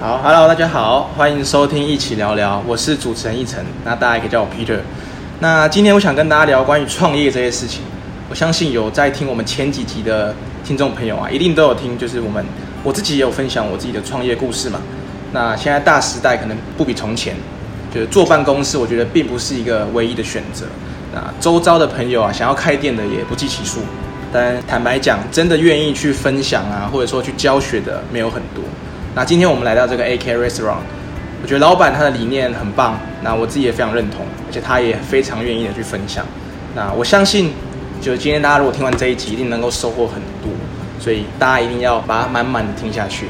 好，Hello，大家好，欢迎收听一起聊聊，我是主持人一晨，那大家也可以叫我 Peter。那今天我想跟大家聊关于创业这些事情。我相信有在听我们前几集的听众朋友啊，一定都有听，就是我们我自己也有分享我自己的创业故事嘛。那现在大时代可能不比从前，就是坐办公室，我觉得并不是一个唯一的选择。那周遭的朋友啊，想要开店的也不计其数，但坦白讲，真的愿意去分享啊，或者说去教学的没有很多。那今天我们来到这个 AK Restaurant，我觉得老板他的理念很棒，那我自己也非常认同，而且他也非常愿意的去分享。那我相信，就今天大家如果听完这一集，一定能够收获很多，所以大家一定要把它满满的听下去。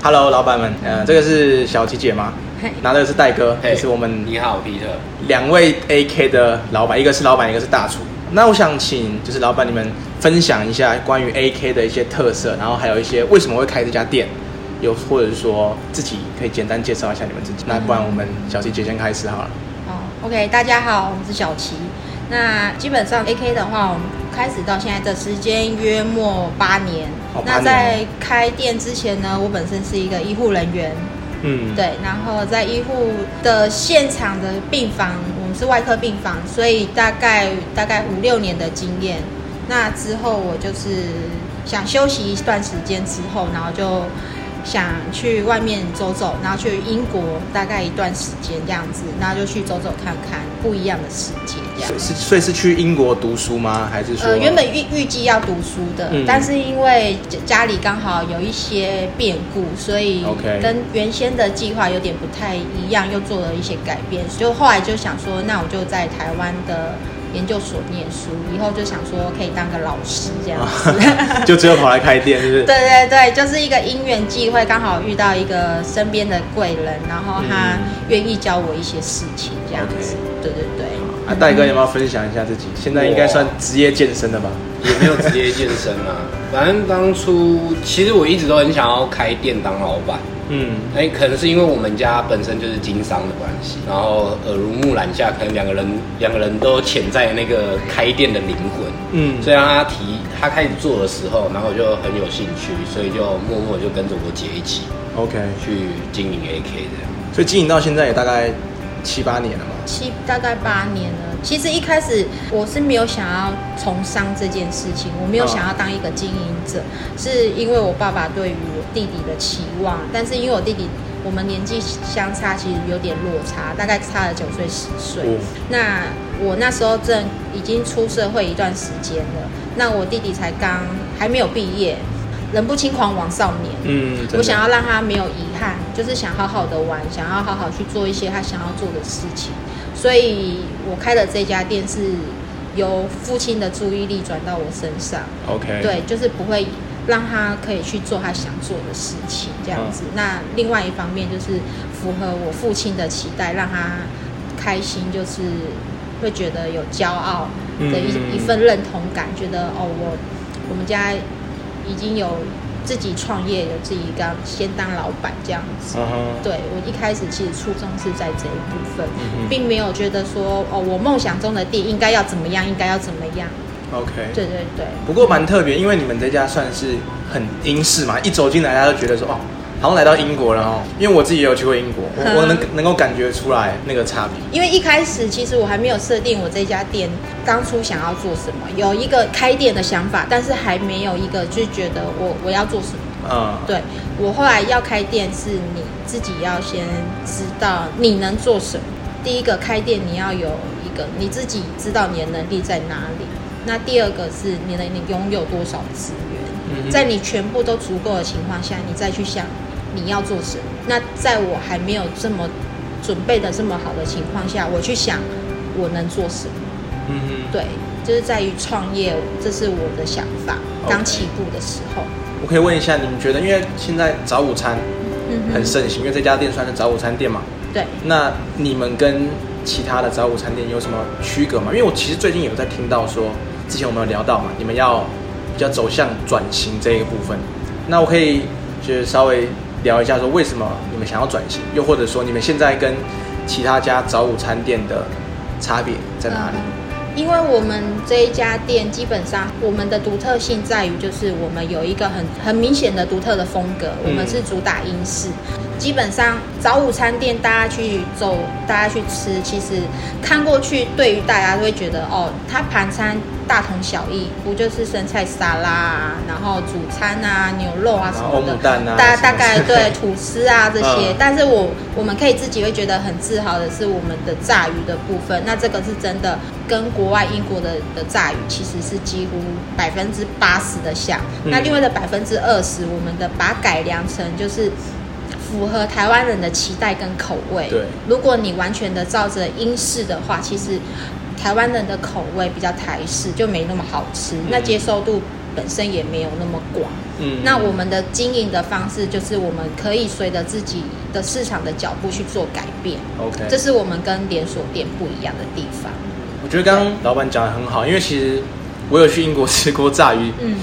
Hello，老板们，呃，这个是小琪姐吗？拿的是戴哥，也是我们你好，皮特。两位 AK 的老板，一个是老板，一个是大厨。那我想请就是老板你们分享一下关于 AK 的一些特色，然后还有一些为什么会开这家店，有或者是说自己可以简单介绍一下你们自己。那不然我们小琪姐先开始好了。哦，OK，大家好，我是小琪。那基本上 AK 的话，我们开始到现在的时间约莫八年。那在开店之前呢，我本身是一个医护人员，嗯，，对，然后在医护的现场的病房，我们是外科病房，所以大概大概五六年的经验。那之后我就是想休息一段时间之后，然后就想去外面走走，然后去英国大概一段时间这样子，然后就去走走看看不一样的世界这样。是所以是去英国读书吗？还是说？呃，原本预预计要读书的，嗯但是因为家家里刚好有一些变故，所以跟原先的计划有点不太一样，又做了一些改变。就后来就想说，那我就在台湾的研究所念书，以后就想说可以当个老师这样子。就只有跑来开店，是不是？对对对，就是一个因缘际会，刚好遇到一个身边的贵人，然后他嗯愿意教我一些事情，这样子。对对对。啊，戴哥有没有分享一下自己？现在应该算职业健身了吧？也没有职业健身啊，反正当初其实我一直都很想要开店当老板，嗯，哎、可能是因为我们家本身就是经商的关系，然后耳濡目染下，可能两个人两个人都潜在那个开店的灵魂，嗯所以让他提他开始做的时候，然后我就很有兴趣，所以就默默就跟着我姐一起，OK，去经营 AK 这样。所以经营到现在也大概七八年了嘛。七大概八年了。其实一开始我是没有想要从商这件事情，我没有哦想要当一个经营者，是因为我爸爸对于我弟弟的期望，但是因为我弟弟我们年纪相差其实有点落差，大概差了九岁十岁。哦那我那时候正已经出社会一段时间了，那我弟弟才刚还没有毕业，人不轻狂枉少年。嗯，我想要让他没有遗憾，就是想好好的玩，想要好好去做一些他想要做的事情。所以我开的这家店是由父亲的注意力转到我身上，OK，，对，就是不会让他可以去做他想做的事情，这样子。那另外一方面就是符合我父亲的期待，让他开心，就是会觉得有骄傲的一、嗯一份认同感，觉得哦，我我们家已经有自己创业，有自己刚先当老板这样子。对我一开始其实初衷是在这一部分，并没有觉得说哦，我梦想中的店应该要怎么样，应该要怎么样。，OK，对对对。不过蛮特别，因为你们这家算是很英式嘛，一走进来大家都觉得说哦，好像来到英国了哦。因为我自己也有去过英国，我我能能够感觉出来那个差别。因为一开始其实我还没有设定我这家店当初想要做什么，有一个开店的想法，但是还没有一个就是觉得我我要做什么。嗯，对我后来要开店，是你自己要先知道你能做什么。第一个开店你要有一个你自己知道你的能力在哪里，那第二个是你能你拥有多少资源。嗯哼在你全部都足够的情况下，你再去想你要做什么。那在我还没有这么准备的这么好的情况下，我去想我能做什么。嗯哼，对，就是在于创业，这是我的想法。刚起步的时候，我可以问一下，你们觉得，因为现在早午餐嗯很盛行，因为这家店算是早午餐店嘛，对，那你们跟其他的早午餐店有什么区隔吗？因为我其实最近有在听到说，之前我们有聊到嘛，你们要比较走向转型这一个部分。那我可以就是稍微聊一下说为什么你们想要转型，又或者说你们现在跟其他家早午餐店的差别在哪里？因为我们这一家店基本上我们的独特性在于，就是我们有一个很很明显的独特的风格，我们是主打英式。基本上早午餐店大家去走，大家去吃，其实看过去，对于大家都会觉得哦，它盘餐大同小异，不就是生菜沙拉啊，然后主餐啊，牛肉啊什么的，大大概对 吐司啊这些嗯。但是我我们可以自己会觉得很自豪的是我们的炸鱼的部分，那这个是真的跟国外英国的的炸鱼其实是几乎百分之八十的像，嗯那另外的百分之二十，我们的把它改良成就是。符合台湾人的期待跟口味。对如果你完全的照着英式的话，其实台湾人的口味比较台式，就没那么好吃，那接受度本身也没有那么广。嗯那我们的经营的方式就是我们可以随着自己的市场的脚步去做改变，OK，这是我们跟连锁店不一样的地方。我觉得刚刚老板讲的很好，因为其实我有去英国吃过炸鱼，嗯，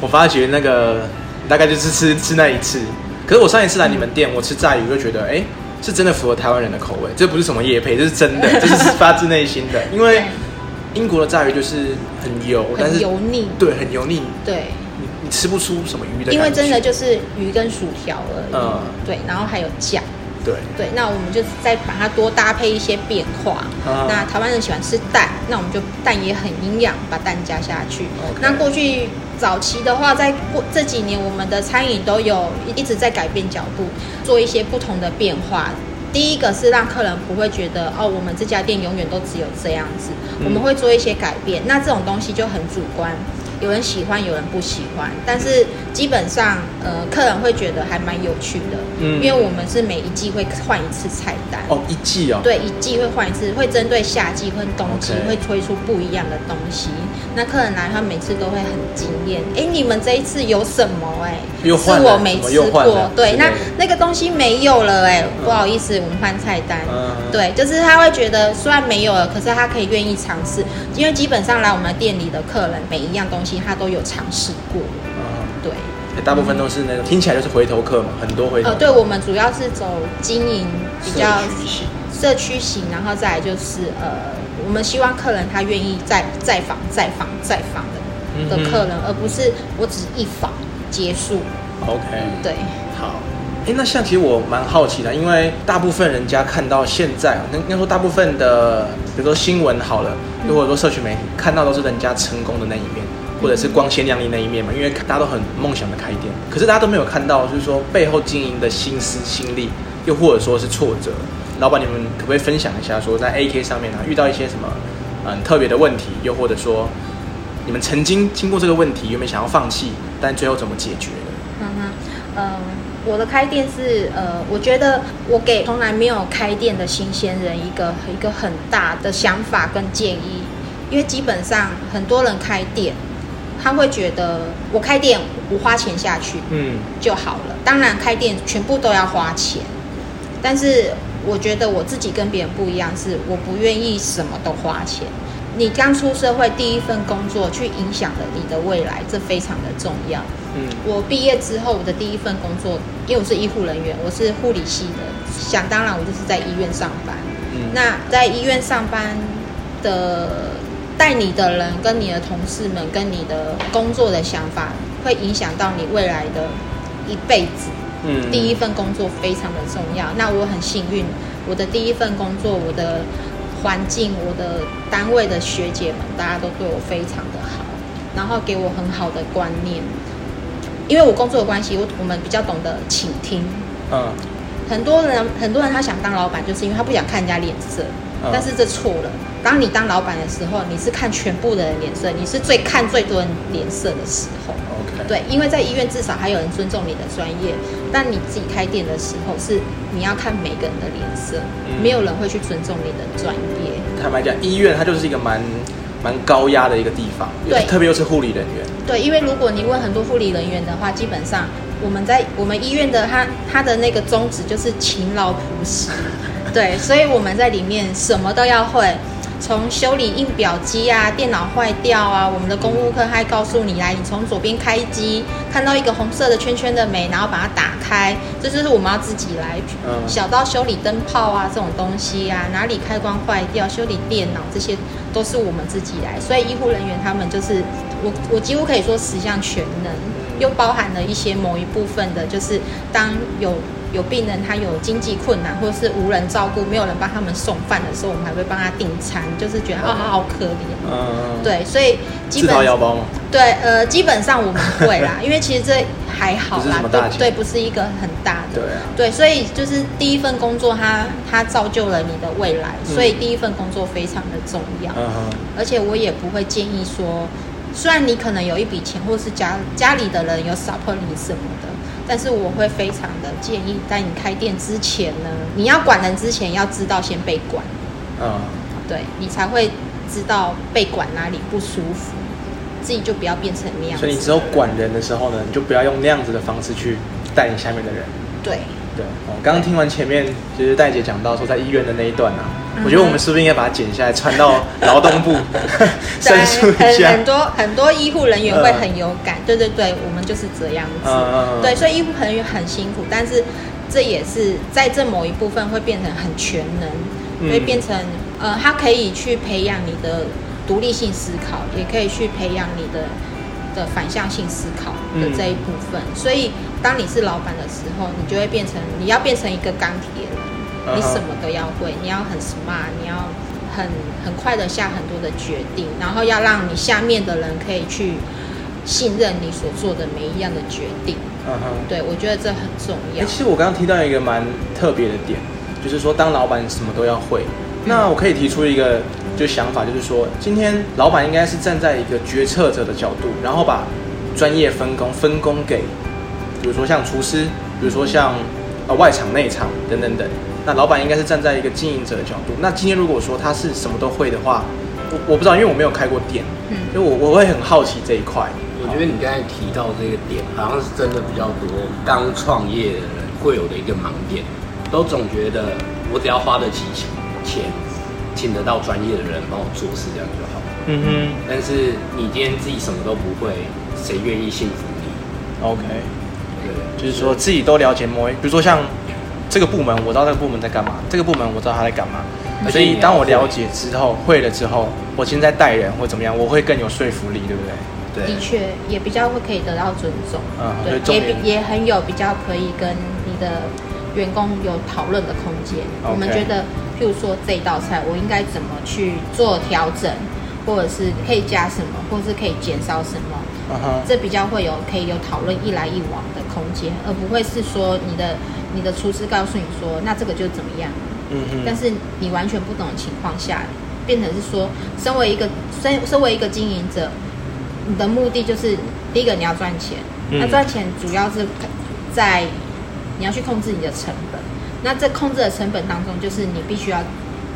我发觉那个大概就是吃吃那一次。可是我上一次来你们店，我吃炸鱼，我就觉得，哎、是真的符合台湾人的口味，这不是什么夜配，这是真的，这是发自内心的。因为英国的炸鱼就是很油，但很是油腻，对很油腻，对，你你吃不出什么鱼的。因为真的就是鱼跟薯条而已。嗯对，然后还有酱。对，对，那我们就再把它多搭配一些变化。啊那台湾人喜欢吃蛋，那我们就蛋也很营养，把蛋加下去。那过去早期的话，在过这几年，我们的餐饮都有一直在改变脚步，做一些不同的变化。第一个是让客人不会觉得哦，我们这家店永远都只有这样子，嗯我们会做一些改变。那这种东西就很主观，有人喜欢，有人不喜欢，但是基本上，呃，客人会觉得还蛮有趣的，嗯因为我们是每一季会换一次菜单，哦，一季哦，对，一季会换一次，会针对夏季跟冬季会推出不一样的东西。那客人来，他每次都会很惊艳。哎，你们这一次有什么？哎，是我没吃过。对，那那个东西没有了，哎，不好意思，我们换菜单。嗯对，就是他会觉得虽然没有了，可是他可以愿意尝试，因为基本上来我们店里的客人，每一样东西他都有尝试过。嗯，对，大部分都是那种听起来就是回头客嘛，很多回头呃，客。对我们主要是走经营比较社区型然后再来就是呃，我们希望客人他愿意再再访、再访、再访的的客人，而不是我只一访结束。OK，对，好。哎，那像其实我蛮好奇的，因为大部分人家看到现在，那应该说大部分的，比如说新闻好了，如果说社区媒体，看到都是人家成功的那一面，或者是光鲜亮丽那一面嘛，因为大家都很梦想的开店，可是大家都没有看到，就是说背后经营的心思、心力，又或者说是挫折。老板，你们可不可以分享一下，说在 AK 上面啊，遇到一些什么嗯特别的问题，又或者说你们曾经经过这个问题，有没有想要放弃，但最后怎么解决的？嗯哼，呃，我的开店是呃，我觉得我给从来没有开店的新鲜人一个一个很大的想法跟建议，因为基本上很多人开店，他会觉得我开店我花钱下去，嗯就好了。当然，开店全部都要花钱，但是我觉得我自己跟别人不一样，是我不愿意什么都花钱。你刚出社会第一份工作，去影响了你的未来，这非常的重要。嗯我毕业之后，我的第一份工作，因为我是医护人员，我是护理系的，想当然我就是在医院上班。嗯那在医院上班的带你的人，跟你的同事们，跟你的工作的想法，会影响到你未来的一辈子。嗯第一份工作非常的重要。那我很幸运，我的第一份工作，我的环境，我的单位的学姐们，大家都对我非常的好，然后给我很好的观念。因为我工作的关系，我我们比较懂得倾听。嗯很多人很多人他想当老板，就是因为他不想看人家脸色，嗯但是这错了。当你当老板的时候，你是看全部的人脸色，你是最看最多人脸色的时候。OK 对，因为在医院至少还有人尊重你的专业，但你自己开店的时候是你要看每个人的脸色，嗯没有人会去尊重你的专业。坦白讲，医院它就是一个蛮蛮高压的一个地方，对特别又是护理人员。对，因为如果你问很多护理人员的话，基本上我们在我们医院的他他的那个宗旨就是勤劳朴实，对，所以我们在里面什么都要会。从修理印表机啊，电脑坏掉啊，我们的公务课还告诉你来，你从左边开机，看到一个红色的圈圈的没，然后把它打开，这就是我们要自己来。嗯小到修理灯泡啊这种东西啊，哪里开关坏掉，修理电脑这些都是我们自己来。所以医护人员他们就是我我几乎可以说十项全能，又包含了一些某一部分的，就是当有有病人他有经济困难，或者是无人照顾，没有人帮他们送饭的时候，我们还会帮他订餐，就是觉得啊、好好可怜。嗯，，对，所以基自本掏腰包吗，对，呃，基本上我们会啦，因为其实这还好啦对对，不是一个很大的。对啊，对，所以就是第一份工作它，它造就了你的未来，嗯。所以第一份工作非常的重要。嗯，而且我也不会建议说，虽然你可能有一笔钱，或是家家里的人有 support 你什么的，但是我会非常的建议，在你开店之前呢，你要管人之前，要知道先被管，嗯，对你才会知道被管哪里不舒服，自己就不要变成那样子。所以你只有管人的时候呢，你就不要用那样子的方式去带你下面的人。对，对，我，刚刚听完前面就是戴姐讲到说在医院的那一段啊，嗯我觉得我们是不是应该把它剪下来传到劳动部 申诉一下很很？多很多医护人员会嗯很有感，对对对，我们就是这样子。对，所以医护人员很辛苦，但是这也是在这某一部分会变成很全能，嗯会变成呃，他可以去培养你的独立性思考，也可以去培养你的的反向性思考的这一部分。所以当你是老板的时候，你就会变成你要变成一个钢铁人，你什么都要会，你要很 smart，你要很很快的下很多的决定，然后要让你下面的人可以去信任你所做的每一样的决定。嗯哼。对，我觉得这很重哎、要。其实我刚刚提到一个蛮特别的点，就是说当老板什么都要会。那我可以提出一个就想法，就是说今天老板应该是站在一个决策者的角度，然后把专业分工分工给，比如说像厨师，比如说像呃外场内场等等等。那老板应该是站在一个经营者的角度。那今天如果说他是什么都会的话，我我不知道，因为我没有开过店，嗯所以我我会很好奇这一块。我觉得你刚才提到这个点，好像是真的比较多刚创业的人会有的一个盲点，都总觉得我只要花得起钱，请得到专业的人帮我做事，这样就好。嗯哼但是你今天自己什么都不会，谁愿意信服你？，OK。对，就是说自己都了解某一，比如说像这个部门，我知道这个部门在干嘛，这个部门我知道他在干嘛，所以当我了解之后，会了之后，我现在带人或怎么样，我会更有说服力，对不对？对。的确，也比较会可以得到尊重，对，也比也很有比较可以跟你的员工有讨论的空间。我们觉得，譬如说这一道菜，我应该怎么去做调整，或者是可以加什么，或者是可以减少什么，嗯哼，这比较会有可以有讨论一来一往的空间，而不会是说你的你的厨师告诉你说，那这个就怎么样，嗯哼，但是你完全不懂的情况下，变成是说，身为一个身身为一个经营者，你的目的就是第一个你要赚钱，嗯。那赚钱主要是在你要去控制你的成本，那这控制的成本当中，就是你必须要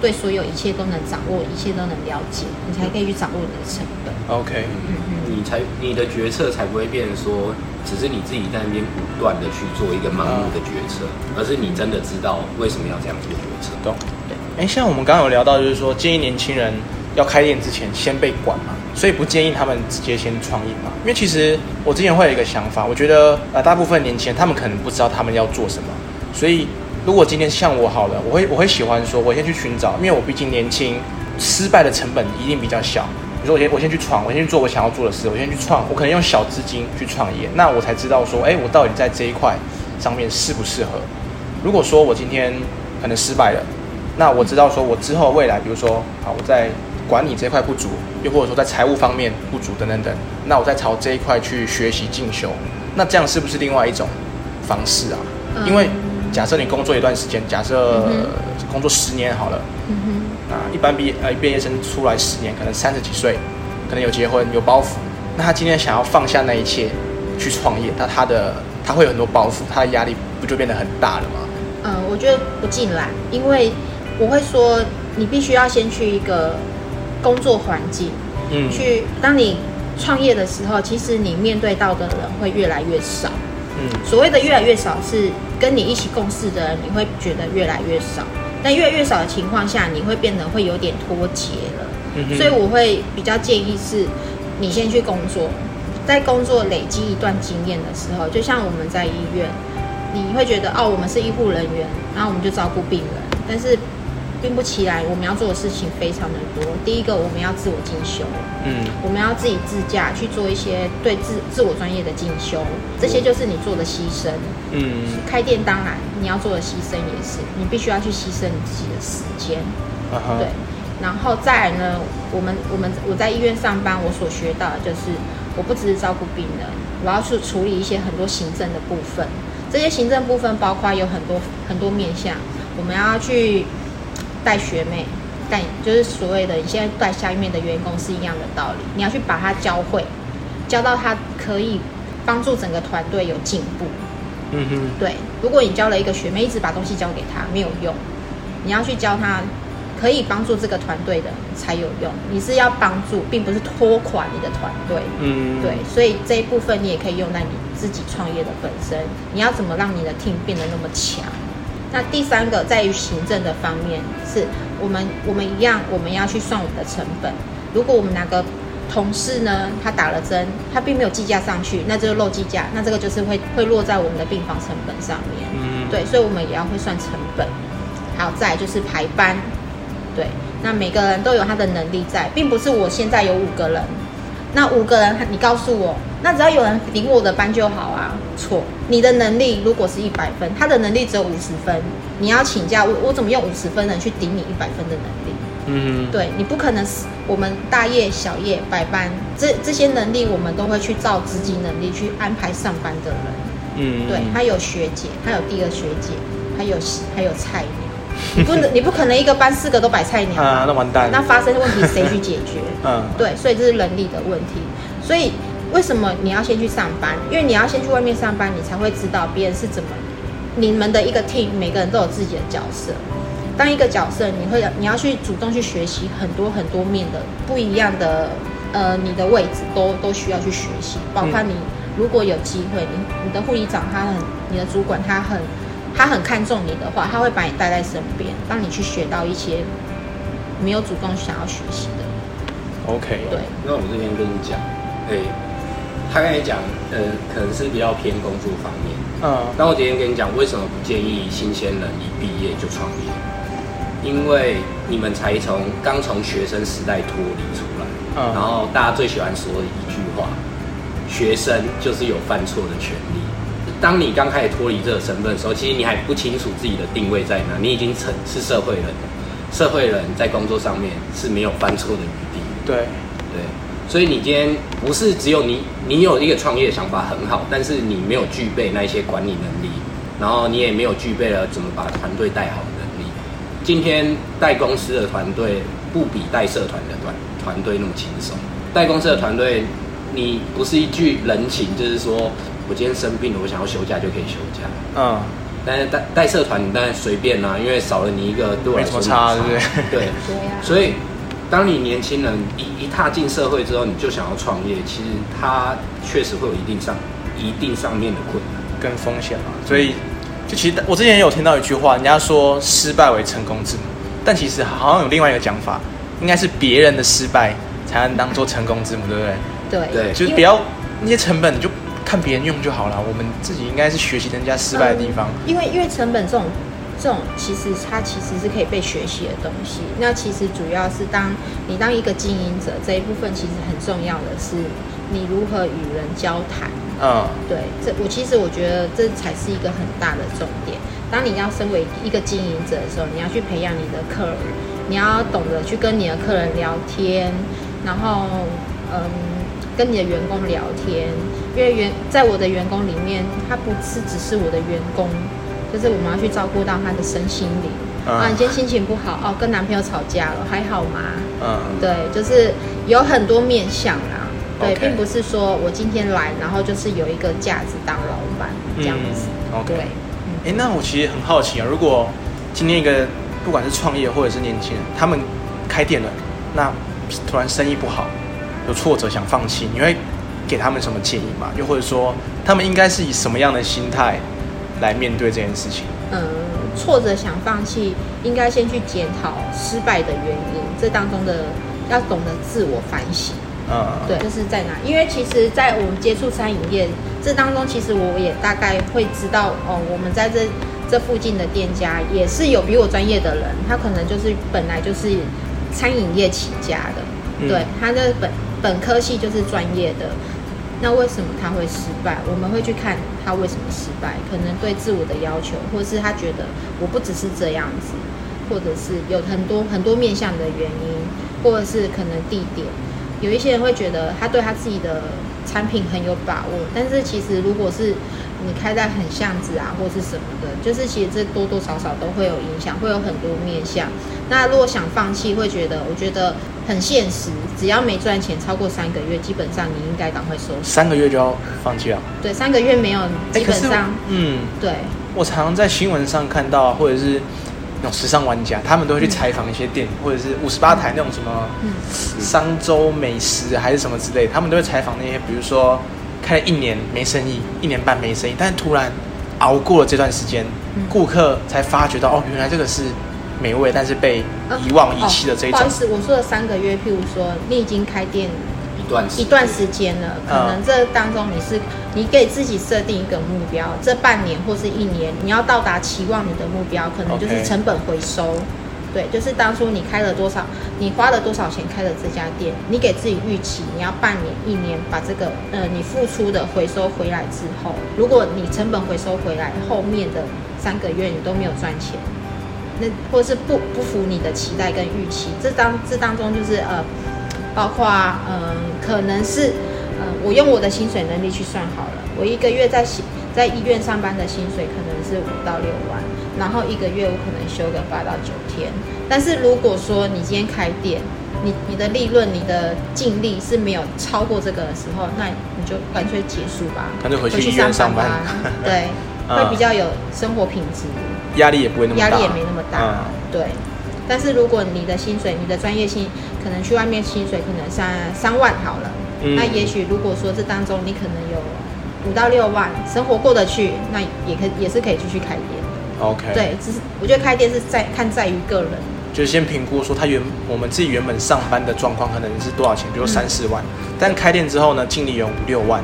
对所有一切都能掌握，一切都能了解，你才可以去掌握你的成本。OK，嗯嗯。你才你的决策才不会变成说，只是你自己在那边不断的去做一个盲目的决策，而是你真的知道为什么要这样做决策。懂。哎，像我们刚刚有聊到，就是说建议年轻人要开店之前先被管嘛，所以不建议他们直接先创业嘛。因为其实我之前会有一个想法，我觉得呃大部分年轻人他们可能不知道他们要做什么，所以如果今天像我好了，我会我会喜欢说，我先去寻找，因为我毕竟年轻，失败的成本一定比较小。比如说我先我先去闯，我先去做我想要做的事，我先去创，我可能用小资金去创业，那我才知道说，哎，我到底在这一块上面适不适合。如果说我今天可能失败了，那我知道说我之后未来，比如说啊，我在管理这块不足，又或者说在财务方面不足等等等，那我再朝这一块去学习进修，那这样是不是另外一种方式啊？嗯因为假设你工作一段时间，假设嗯工作十年好了。那一般毕业呃毕业生出来十年，可能三十几岁，可能有结婚有包袱，那他今天想要放下那一切去创业，那他的他会有很多包袱，他的压力不就变得很大了吗？嗯，我觉得不尽然，因为我会说，你必须要先去一个工作环境，嗯去当你创业的时候，其实你面对到的人会越来越少。嗯所谓的越来越少，是跟你一起共事的人，你会觉得越来越少。但越来越少的情况下，你会变得会有点脱节了。嗯所以我会比较建议是，你先去工作，在工作累积一段经验的时候，就像我们在医院，你会觉得哦，我们是医护人员，然后我们就照顾病人，但是并不起来，我们要做的事情非常的多。第一个，我们要自我进修，嗯我们要自己自驾去做一些对自自我专业的进修，这些就是你做的牺牲。嗯开店当然你要做的牺牲也是，你必须要去牺牲你自己的时间。啊对，然后再来呢，我们我们我在医院上班，我所学到的就是，我不只是照顾病人，我要去处理一些很多行政的部分。这些行政部分包括有很多很多面向，我们要去带学妹，带就是所谓的你现在带下面的员工是一样的道理，你要去把他教会，教到他可以帮助整个团队有进步。嗯哼对，如果你教了一个学妹，一直把东西交给他没有用，你要去教他可以帮助这个团队的才有用。你是要帮助，并不是拖垮你的团队。嗯对，所以这一部分你也可以用在你自己创业的本身。你要怎么让你的 team 变得那么强？那第三个在于行政的方面，是我们我们一样，我们要去算我们的成本。如果我们哪个同事呢，他打了针，他并没有计价上去，那就是漏计价，那这个就是会会落在我们的病房成本上面。嗯对，所以我们也要会算成本。还有再就是排班，对，那每个人都有他的能力在，并不是我现在有五个人，那五个人你告诉我，那只要有人领我的班就好啊。错，你的能力如果是一百分，他的能力只有五十分，你要请假，我我怎么用五十分的人去顶你一百分的能力？嗯对你不可能是我们大夜小夜百班，这这些能力我们都会去照自己能力去安排上班的人。嗯对，他有学姐，他有第二学姐，还有还有菜鸟。你不能，你不可能一个班四个都摆菜鸟啊，那完蛋。那发生问题谁去解决？嗯对，所以这是能力的问题。所以为什么你要先去上班？因为你要先去外面上班，你才会知道别人是怎么。你们的一个 team 每个人都有自己的角色。当一个角色，你会你要去主动去学习很多很多面的不一样的呃，你的位置都都需要去学习，包括你如果有机会，你你的护理长他很，你的主管他很他很看重你的话，他会把你带在身边，让你去学到一些没有主动想要学习的。，OK，对，那我这边跟你讲，哎、他跟你讲，呃，可能是比较偏工作方面。嗯那我今天跟你讲，为什么不建议新鲜人一毕业就创业？因为你们才从刚从学生时代脱离出来，嗯然后大家最喜欢说的一句话：学生就是有犯错的权利。当你刚开始脱离这个身份的时候，其实你还不清楚自己的定位在哪，你已经成是社会人了。社会人在工作上面是没有犯错的余地。对，对，所以你今天不是只有你，你有一个创业的想法很好，但是你没有具备那一些管理能力，然后你也没有具备了怎么把团队带好的能力。今天带公司的团队不比带社团的团团队那么轻松。带公司的团队，你不是一句人情，就是说我今天生病了，我想要休假就可以休假。嗯但是带带社团，你当然随便啦、因为少了你一个，对我来说没什么差对不对对，对呀、所以，当你年轻人一一踏进社会之后，你就想要创业，其实它确实会有一定上一定上面的困难。跟风险嘛，所以就其实我之前也有听到一句话，人家说失败为成功之母，但其实好像有另外一个讲法，应该是别人的失败才能当做成功之母，对不对？对对就是不要那些成本，你就看别人用就好了。我们自己应该是学习人家失败的地方。因为因为成本这种这种其实它其实是可以被学习的东西。那其实主要是当你当一个经营者这一部分，其实很重要的是你如何与人交谈。嗯对，这我其实我觉得这才是一个很大的重点。当你要身为一个经营者的时候，你要去培养你的客人，你要懂得去跟你的客人聊天，然后嗯，跟你的员工聊天，因为员在我的员工里面，他不是只是我的员工，就是我们要去照顾到他的身心灵。嗯啊，你今天心情不好哦，跟男朋友吵架了，还好吗？嗯，对，就是有很多面向啦。对并不是说我今天来，然后就是有一个架子当老板这样子。嗯，OK 对，哎、那我其实很好奇啊，如果今天一个不管是创业或者是年轻人，他们开店了，那突然生意不好，有挫折想放弃，你会给他们什么建议吗？又或者说，他们应该是以什么样的心态来面对这件事情？嗯挫折想放弃，应该先去检讨失败的原因，这当中的要懂得自我反省。嗯，对，就是在哪？因为其实，在我们接触餐饮业这当中，其实我也大概会知道哦，我们在这这附近的店家也是有比我专业的人，他可能就是本来就是餐饮业起家的，嗯对，他的本本科系就是专业的。那为什么他会失败？我们会去看他为什么失败，可能对自我的要求，或是他觉得我不只是这样子，或者是有很多很多面向的原因，或者是可能地点。有一些人会觉得他对他自己的产品很有把握，但是其实如果是你开在很巷子啊，或是什么的，就是其实这多多少少都会有影响，会有很多面向。那如果想放弃，会觉得我觉得很现实，只要没赚钱超过三个月，基本上你应该赶快收手。三个月就要放弃了。对，三个月没有，哎，基本上、嗯，对。我常常在新闻上看到，或者是那种时尚玩家，他们都会去采访一些店，或者是五十八台那种什么嗯商周美食还是什么之类，他们都会采访那些，比如说开了一年没生意，一年半没生意，但是突然熬过了这段时间，嗯顾客才发觉到哦，原来这个是美味，但是被遗忘遗弃的这一种哦不好意。思，我说的三个月，譬如说你已经开店一段时一段时间了，可嗯能这当中你是你给自己设定一个目标，这半年或是一年你要到达期望你的目标，可能就是成本回收。对，就是当初你开了多少，你花了多少钱开了这家店，你给自己预期你要半年、一年把这个呃你付出的回收回来之后，如果你成本回收回来，后面的三个月你都没有赚钱，那或是不不符你的期待跟预期，这当这当中就是呃，包括嗯、可能是呃，我用我的薪水能力去算好了，我一个月在在医院上班的薪水可能是五到六万，然后一个月我可能休个八到九天。但是如果说你今天开店，你你的利润、你的净利是没有超过这个的时候，那你就干脆结束吧，干脆回去医院上班吧 对，嗯 会比较有生活品质。压力也不会那么大，压力也没那么大，嗯对。但是如果你的薪水，你的专业性可能去外面薪水可能三三万好了，嗯那也许如果说这当中你可能有五到六万，生活过得去，那也可也是可以继续开店。OK，，对，只是我觉得开店是在看在于个人，就是先评估说他原我们自己原本上班的状况可能是多少钱，比如三四万，但开店之后呢，净利有五六万。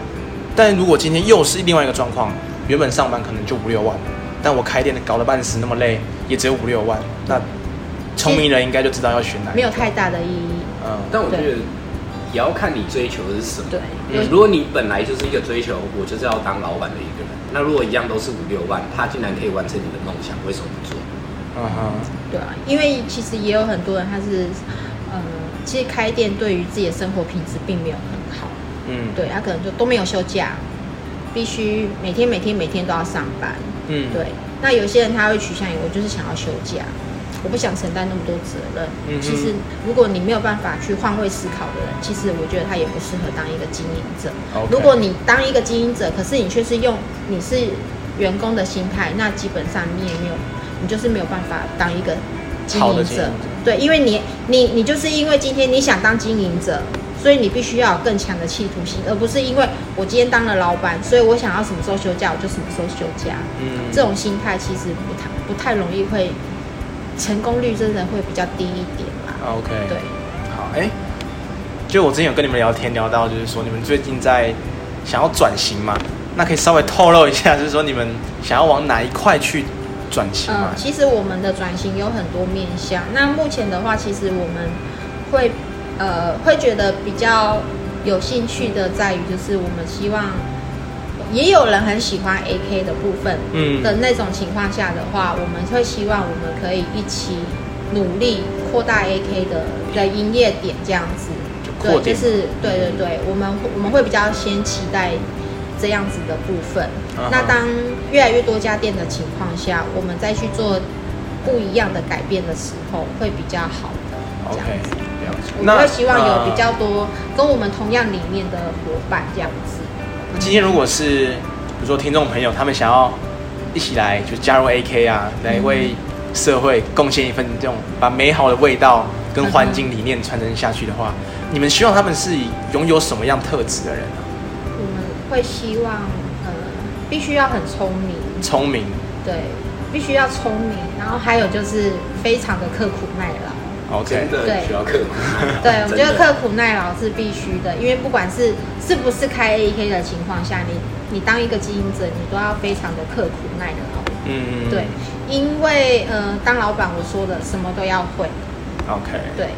但如果今天又是另外一个状况，原本上班可能就五六万，但我开店搞得半死那么累，也只有五六万，那聪明人应该就知道要选哪个。没有太大的意义。嗯，但我觉得也要看你追求的是什么。对，嗯。如果你本来就是一个追求我就是要当老板的一个人，那如果一样都是五六万，他竟然可以完成你的梦想，为什么不做？嗯哼，对啊，因为其实也有很多人他是，呃，其实开店对于自己的生活品质并没有很好。嗯，对他可能就都没有休假，必须每天每天每天都要上班。嗯，对，那有些人他会取向于我就是想要休假，我不想承担那么多责任。嗯其实如果你没有办法去换位思考的人，其实我觉得他也不适合当一个经营者。如果你当一个经营者，可是你却是用你是员工的心态，那基本上你也没有，你就是没有办法当一个经营者。对，因为你你你就是因为今天你想当经营者，所以你必须要有更强的企图心，而不是因为我今天当了老板，所以我想要什么时候休假我就什么时候休假。嗯，这种心态其实不太不太容易会成功率真的会比较低一点嘛。OK，对，好，哎、就我之前有跟你们聊天聊到，就是说你们最近在想要转型嘛，那可以稍微透露一下，就是说你们想要往哪一块去转型嗯嘛？，其实我们的转型有很多面向。那目前的话，其实我们会呃会觉得比较有兴趣的在于，就是我们希望也有人很喜欢 AK 的部分，嗯的那种情况下的话，我们会希望我们可以一起努力扩大 AK 的的营业点，这样子。对，就是对对对，我们我们会比较先期待这样子的部分。那当越来越多家店的情况下，我们再去做不一样的改变的时候，会比较好的。这样子，我们会希望有呃比较多跟我们同样理念的伙伴这样子。今天如果是比如说听众朋友他们想要一起来就加入 AK 啊，来为社会贡献一份这种把美好的味道跟环境理念传承下去的话，你们希望他们是拥有什么样特质的人啊？我们会希望，呃，必须要很聪明，聪明，对，必须要聪明，然后还有就是非常的刻苦耐劳。OK，真的对需要刻苦。对，我觉得刻苦耐劳是必须的，因为不管是是不是开 AK 的情况下，你你当一个经营者，你都要非常的刻苦耐劳。嗯，对，因为呃，当老板我说的什么都要会，，OK，对，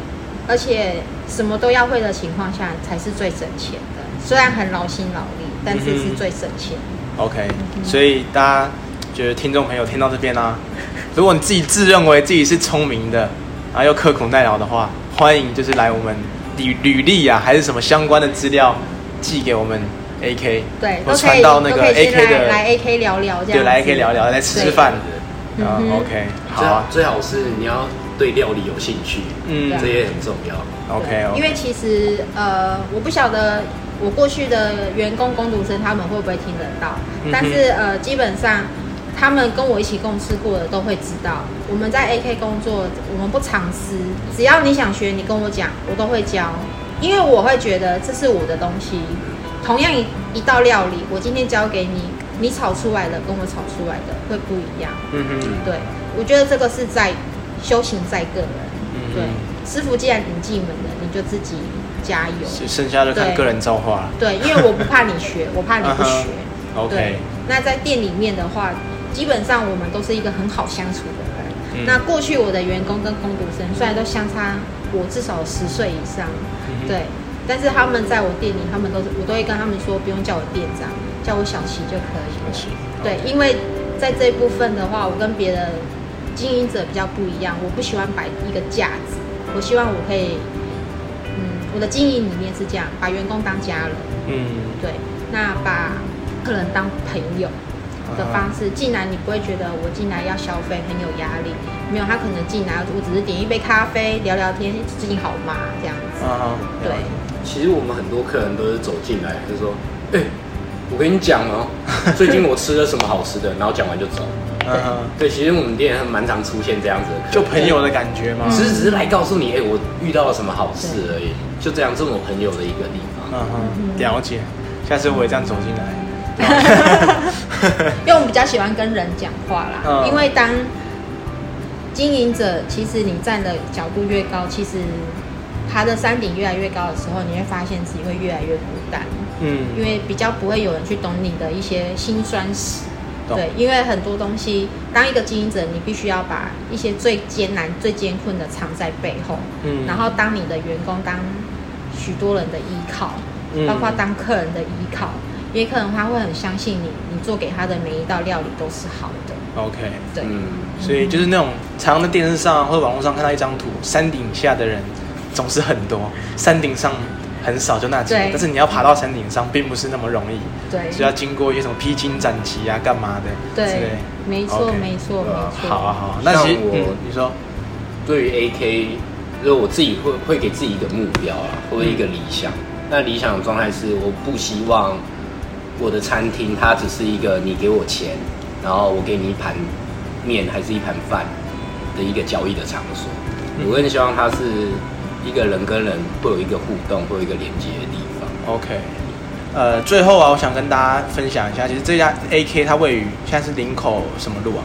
而且什么都要会的情况下才是最省钱的。虽然很劳心劳力，但是是最省钱。OK，所以大家觉得听众朋友听到这边啊，如果你自己自认为自己是聪明的，然后又刻苦耐劳的话，欢迎就是来我们履履历啊，还是什么相关的资料寄给我们 AK，对，或都可以传到那个都可以先 AK 的，来来 AK 聊聊这样对，来 AK 聊聊，来吃吃饭，嗯啊，OK，好最好啊。最好是你要对料理有兴趣，嗯。这也很重要。，OK，因为其实呃，我不晓得我过去的员工工读生他们会不会听得到，嗯但是呃，基本上他们跟我一起共事过的都会知道，我们在 AK 工作，我们不藏私，只要你想学，你跟我讲，我都会教，因为我会觉得这是我的东西。同样一一道料理，我今天教给你，你炒出来的跟我炒出来的会不一样。嗯哼，对，我觉得这个是在修行在个人。嗯对，师傅既然引进门了，你就自己加油。是剩下的看个人造化了对，因为我不怕你学，我怕你不 学。嗯，OK，那在店里面的话，基本上我们都是一个很好相处的人。嗯。那过去我的员工跟工读生虽然都相差我至少十岁以上，嗯对，但是他们在我店里，他们都是我都会跟他们说，不用叫我店长，叫我小齐就可以了。对，因为在这一部分的话，我跟别的经营者比较不一样，我不喜欢摆一个架子，我希望我可以，嗯，我的经营理念是这样，把员工当家人，嗯，对，那把客人当朋友的方式，进来你不会觉得我进来要消费很有压力，没有，他可能进来我只是点一杯咖啡聊聊天，最近好吗？这样子，啊，对，其实我们很多客人都是走进来就说：“哎、我跟你讲哦，最近我吃了什么好吃的。”然后讲完就走。嗯哼，对，其实我们店蛮常出现这样子的，就朋友的感觉吗？只是只是来告诉你，哎、我遇到了什么好事而已，就这样这种朋友的一个地方。嗯哼，了解。下次我也这样走进来。因为我们比较喜欢跟人讲话啦，嗯。因为当经营者，其实你站的角度越高，其实爬的山顶越来越高的时候，你会发现自己会越来越孤单，嗯。因嗯，为比较不会有人去懂你的一些辛酸史。懂。对，因为很多东西，当一个经营者，你必须要把一些最艰难、最艰困的藏在背后，嗯。然后当你的员工，当许多人的依靠，嗯。包括当客人的依靠，因为客人他会很相信你，你做给他的每一道料理都是好的。OK。对，嗯，所以就是那种常常在电视上或者网络上看到一张图，山顶下的人总是很多，山顶上很少，就那几个。但是你要爬到山顶上，并不是那么容易，对，是要经过一些什么披荆斩棘啊，干嘛的对，没错没错，没错。好啊，好啊。那其实我嗯，你说，对于 AK，就是我自己会会给自己一个目标啊，或者一个理想。那理想的状态是，我不希望我的餐厅它只是一个你给我钱，然后我给你一盘面还是一盘饭的一个交易的场所。嗯我更希望它是一个人跟人会有一个互动，会有一个连接的地方。OK，呃，最后啊，我想跟大家分享一下，其实这家 AK 它位于现在是林口什么路啊？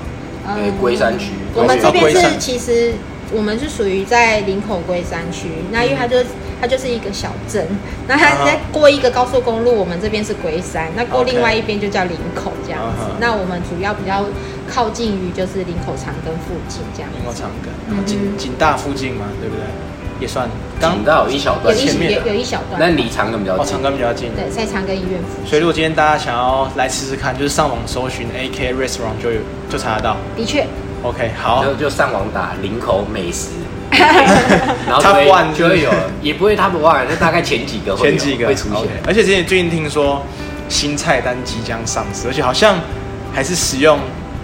嗯诶龟山区我们这边是其实我们是属于在林口龟山区，那因为它就它就是一个小镇，那它啊再过一个高速公路，我们这边是龟山，那过另外一边就叫林口这样子。那我们主要比较靠近于就是林口长庚附近这样林口子。长庚，嗯哼景景大附近嘛，对不对？也算。刚景道有一小段有一前面有有一小段，那离长庚比较哦，近长。庚比较近。对，在长庚医院附近。所以如果今天大家想要来试试看，就是上网搜寻 AK Restaurant 就有就查得到。的确，OK，好就，就上网打林口美食，然后就 Top 会 one 就会有，也不会 top one，就大概前几个会前几个会出现。而且之前最近听说新菜单即将上市，而且好像还是使用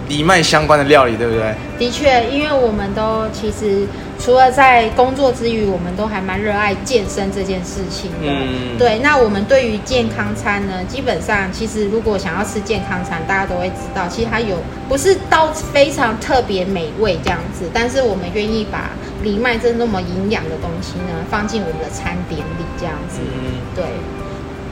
藜麦相关的料理，对不对？的确，因为我们都其实除了在工作之余，我们都还蛮热爱健身这件事情的。嗯对，那我们对于健康餐呢，基本上其实如果想要吃健康餐，大家都会知道，其实它有不是到非常特别美味这样子，但是我们愿意把藜麦这那么营养的东西呢，放进我们的餐点里这样子。嗯，对，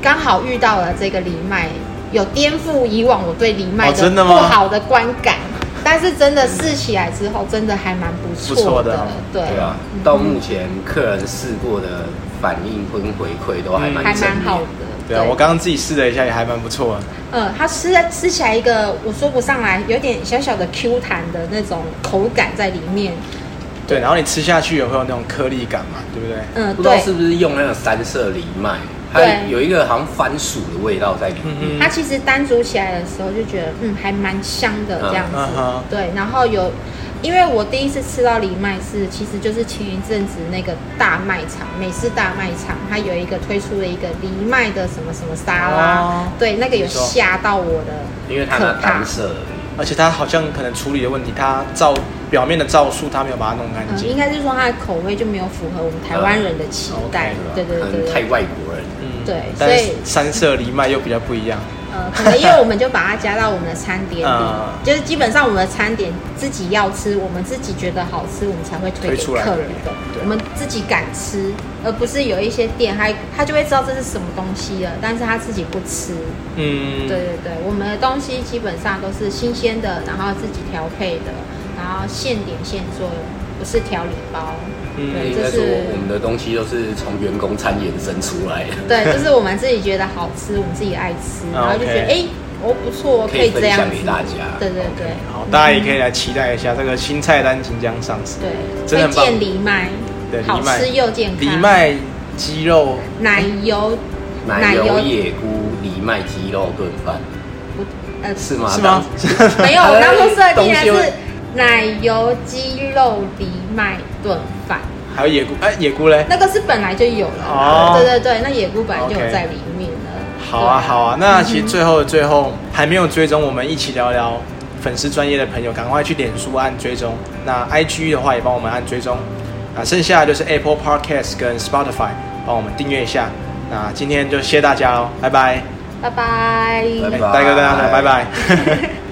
刚好遇到了这个藜麦，有颠覆以往我对藜麦的不好的观感。但是真的试起来之后，真的还蛮不不错错的对对啊，到目前客人试过的反应跟回馈都还蛮还蛮好的。对啊，我刚刚自己试了一下，也还蛮不错的。嗯，它吃吃起来一个我说不上来，有点小小的 Q 弹的那种口感在里面。对，然后你吃下去也会有那种颗粒感嘛，对不对？嗯，不知道，是不是用那个三色藜麦，它有一个好像番薯的味道在里面。嗯它其实单煮起来的时候就觉得，嗯，还蛮香的这样子。嗯对，然后有，因为我第一次吃到藜麦是，其实就是前一阵子那个大卖场美式大卖场，它有一个推出了一个藜麦的什么什么沙拉，哦。对，那个有吓到我的因为它那可怕。单。色而且它好像可能处理的问题，它皂表面的皂素它没有把它弄干嗯，净。应该是说它的口味就没有符合我们台湾人的期待，嗯对对对对，外国人。嗯对但是所以三色藜麦又比较不一样。呃，可能因为我们就把它加到我们的餐点里，嗯就是基本上我们的餐点自己要吃，我们自己觉得好吃，我们才会推给推出来客人的对。我们自己敢吃，而不是有一些店他他就会知道这是什么东西了，但是他自己不吃。嗯，对对对，我们的东西基本上都是新鲜的，然后自己调配的，然后现点现做，不是调理包。嗯对，应该说这是我们的东西都是从员工餐衍生出来的。对，就是我们自己觉得好吃，我们自己爱吃，然后就觉得哎，哦不错，可以这样分享给大家对对对，好，大家也可以来期待一下这个新菜单即将上市。对，真的很棒推荐藜麦对，好吃又健康。藜麦鸡肉，奶油奶油野菇藜麦鸡肉炖饭不呃是吗？是吗？没有，我 当初设定是奶油鸡肉藜麦炖饭，还有野菇，哎，野菇嘞？那个是本来就有了。哦对对对，那野菇本来就有在里面了。好啊，好啊。那其实最后的最后，还没有追踪我们一起聊聊粉丝专业的朋友，赶快去脸书按追踪。那 IG 的话也帮我们按追踪。啊，剩下的就是 Apple Podcast 跟 Spotify，帮我们订阅一下。那今天就谢谢大家喽，拜拜。拜拜。拜拜大哥跟大家拜拜。